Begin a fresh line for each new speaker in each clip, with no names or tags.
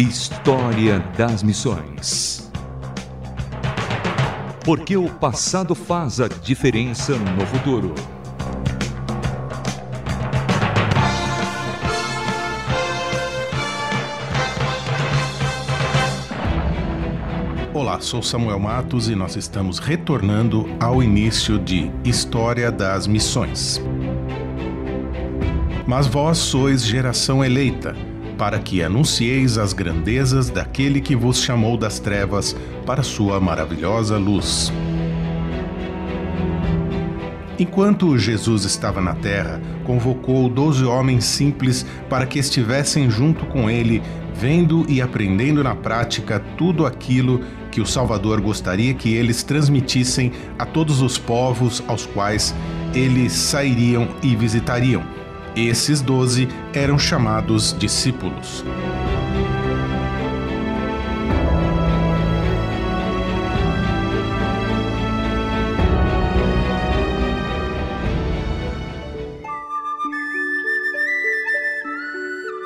História das Missões. Porque o passado faz a diferença no futuro.
Olá, sou Samuel Matos e nós estamos retornando ao início de História das Missões. Mas vós sois geração eleita, para que anuncieis as grandezas daquele que vos chamou das trevas para sua maravilhosa luz. Enquanto Jesus estava na terra, convocou doze homens simples para que estivessem junto com ele, vendo e aprendendo na prática tudo aquilo que o Salvador gostaria que eles transmitissem a todos os povos aos quais eles sairiam e visitariam. Esses doze eram chamados discípulos.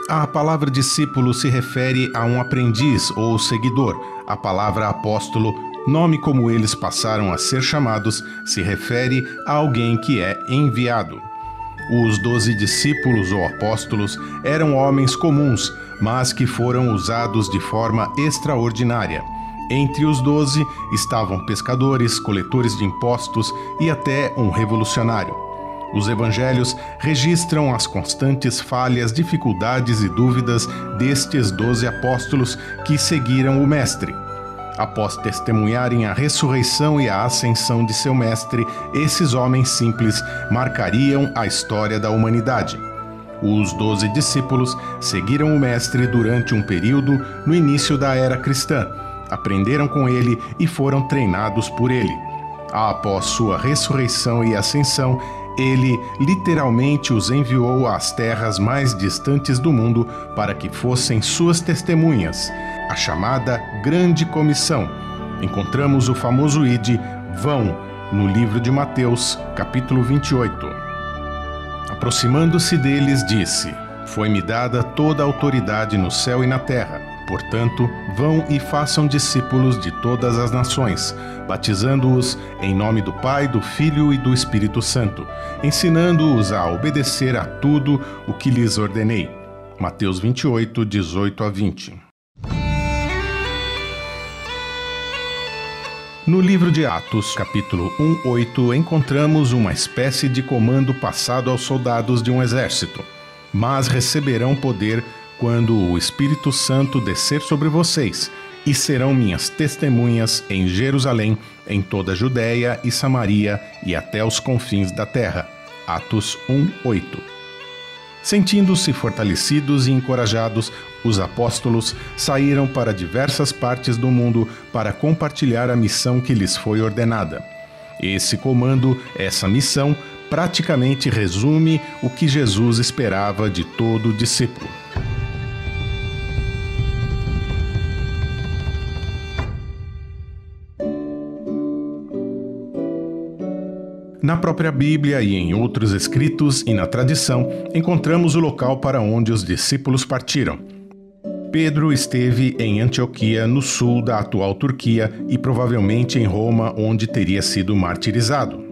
A palavra discípulo se refere a um aprendiz ou seguidor. A palavra apóstolo, nome como eles passaram a ser chamados, se refere a alguém que é enviado. Os doze discípulos ou apóstolos eram homens comuns, mas que foram usados de forma extraordinária. Entre os doze estavam pescadores, coletores de impostos e até um revolucionário. Os evangelhos registram as constantes falhas, dificuldades e dúvidas destes doze apóstolos que seguiram o Mestre. Após testemunharem a ressurreição e a ascensão de seu mestre, esses homens simples marcariam a história da humanidade. Os doze discípulos seguiram o Mestre durante um período no início da era cristã, aprenderam com ele e foram treinados por ele. Após sua ressurreição e ascensão, ele literalmente os enviou às terras mais distantes do mundo para que fossem suas testemunhas, a chamada Grande Comissão. Encontramos o famoso ide vão no livro de Mateus, capítulo 28. Aproximando-se deles, disse: Foi-me dada toda a autoridade no céu e na terra. Portanto, vão e façam discípulos de todas as nações, batizando-os em nome do Pai, do Filho e do Espírito Santo, ensinando-os a obedecer a tudo o que lhes ordenei. Mateus 28, 18 a 20. No livro de Atos, capítulo 1, 8, encontramos uma espécie de comando passado aos soldados de um exército. Mas receberão poder quando o Espírito Santo descer sobre vocês, e serão minhas testemunhas em Jerusalém, em toda a Judéia e Samaria e até os confins da terra. Atos 1:8. Sentindo-se fortalecidos e encorajados, os apóstolos saíram para diversas partes do mundo para compartilhar a missão que lhes foi ordenada. Esse comando, essa missão, praticamente resume o que Jesus esperava de todo discípulo. Na própria Bíblia e em outros escritos e na tradição, encontramos o local para onde os discípulos partiram. Pedro esteve em Antioquia, no sul da atual Turquia, e provavelmente em Roma, onde teria sido martirizado.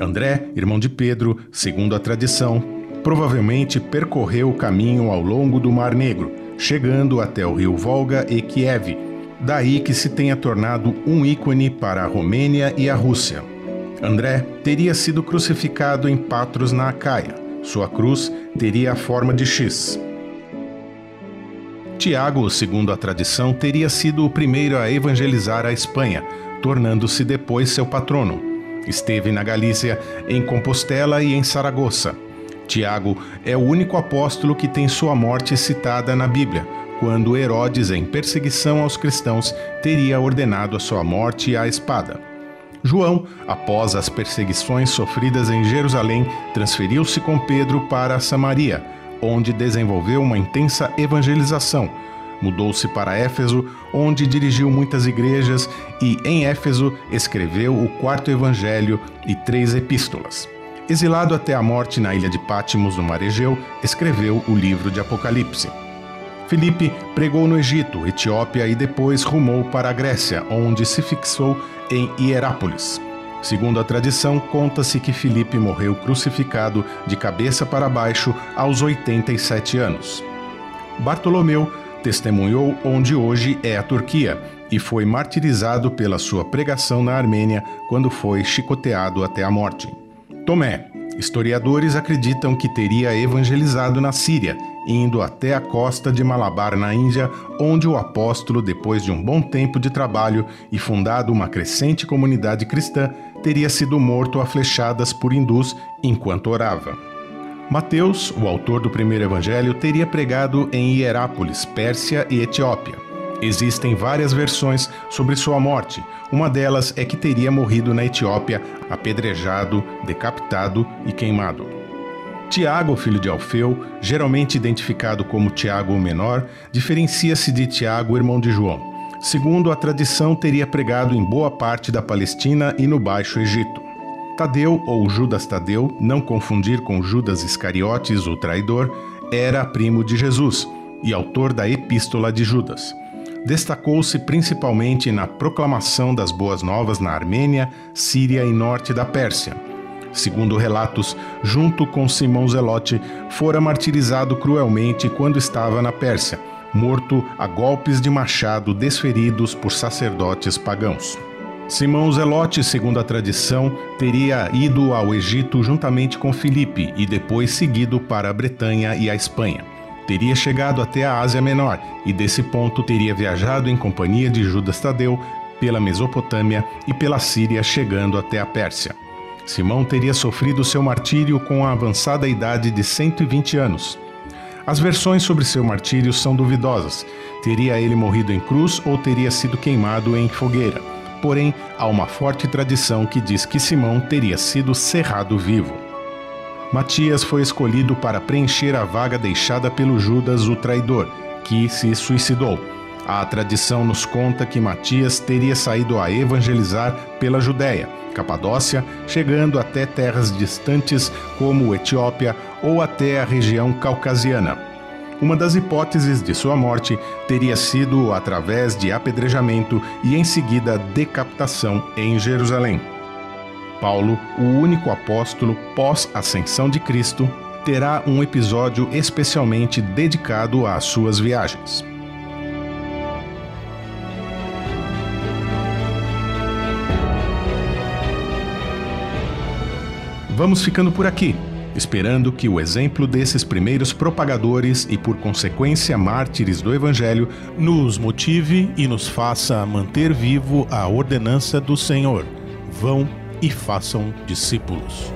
André, irmão de Pedro, segundo a tradição, provavelmente percorreu o caminho ao longo do Mar Negro, chegando até o rio Volga e Kiev, daí que se tenha tornado um ícone para a Romênia e a Rússia. André teria sido crucificado em Patros, na Acaia. Sua cruz teria a forma de X. Tiago, segundo a tradição, teria sido o primeiro a evangelizar a Espanha, tornando-se depois seu patrono. Esteve na Galícia, em Compostela e em Saragoça. Tiago é o único apóstolo que tem sua morte citada na Bíblia, quando Herodes, em perseguição aos cristãos, teria ordenado a sua morte à espada. João, após as perseguições sofridas em Jerusalém, transferiu-se com Pedro para Samaria, onde desenvolveu uma intensa evangelização. Mudou-se para Éfeso, onde dirigiu muitas igrejas e, em Éfeso, escreveu o quarto evangelho e três epístolas. Exilado até a morte na ilha de Pátimos, no mar Egeu, escreveu o livro de Apocalipse. Filipe pregou no Egito, Etiópia e depois rumou para a Grécia, onde se fixou em Hierápolis. Segundo a tradição, conta-se que Filipe morreu crucificado de cabeça para baixo aos 87 anos. Bartolomeu testemunhou onde hoje é a Turquia e foi martirizado pela sua pregação na Armênia quando foi chicoteado até a morte. Tomé. Historiadores acreditam que teria evangelizado na Síria, indo até a costa de Malabar, na Índia, onde o apóstolo, depois de um bom tempo de trabalho e fundado uma crescente comunidade cristã, teria sido morto a flechadas por hindus enquanto orava. Mateus, o autor do primeiro evangelho, teria pregado em Hierápolis, Pérsia e Etiópia. Existem várias versões sobre sua morte. Uma delas é que teria morrido na Etiópia, apedrejado, decapitado e queimado. Tiago, filho de Alfeu, geralmente identificado como Tiago o Menor, diferencia-se de Tiago, irmão de João. Segundo a tradição, teria pregado em boa parte da Palestina e no Baixo Egito. Tadeu, ou Judas Tadeu, não confundir com Judas Iscariotes, o traidor, era primo de Jesus e autor da Epístola de Judas. Destacou-se principalmente na proclamação das Boas Novas na Armênia, Síria e norte da Pérsia. Segundo relatos, junto com Simão Zelote, fora martirizado cruelmente quando estava na Pérsia morto a golpes de machado desferidos por sacerdotes pagãos. Simão Zelote, segundo a tradição, teria ido ao Egito juntamente com Filipe e depois seguido para a Bretanha e a Espanha. Teria chegado até a Ásia Menor e desse ponto teria viajado em companhia de Judas Tadeu pela Mesopotâmia e pela Síria, chegando até a Pérsia. Simão teria sofrido seu martírio com a avançada idade de 120 anos. As versões sobre seu martírio são duvidosas. Teria ele morrido em cruz ou teria sido queimado em fogueira? Porém, há uma forte tradição que diz que Simão teria sido cerrado vivo. Matias foi escolhido para preencher a vaga deixada pelo Judas, o traidor, que se suicidou. A tradição nos conta que Matias teria saído a evangelizar pela Judéia, Capadócia, chegando até terras distantes como Etiópia ou até a região caucasiana. Uma das hipóteses de sua morte teria sido através de apedrejamento e em seguida decapitação em Jerusalém. Paulo, o único apóstolo pós-ascensão de Cristo, terá um episódio especialmente dedicado às suas viagens. Vamos ficando por aqui, esperando que o exemplo desses primeiros propagadores e, por consequência, mártires do Evangelho nos motive e nos faça manter vivo a ordenança do Senhor. Vão e façam discípulos.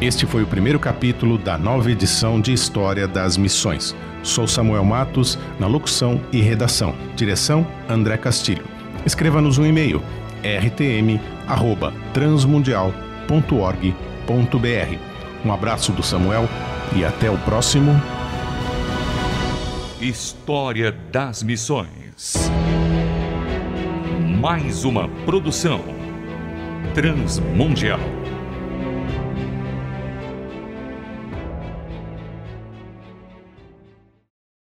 Este foi o primeiro capítulo da nova edição de História das Missões. Sou Samuel Matos, na locução e redação. Direção: André Castilho. Escreva-nos um e-mail rtm@transmundial.org.br. Um abraço do Samuel e até o próximo
História das Missões. Mais uma produção transmundial.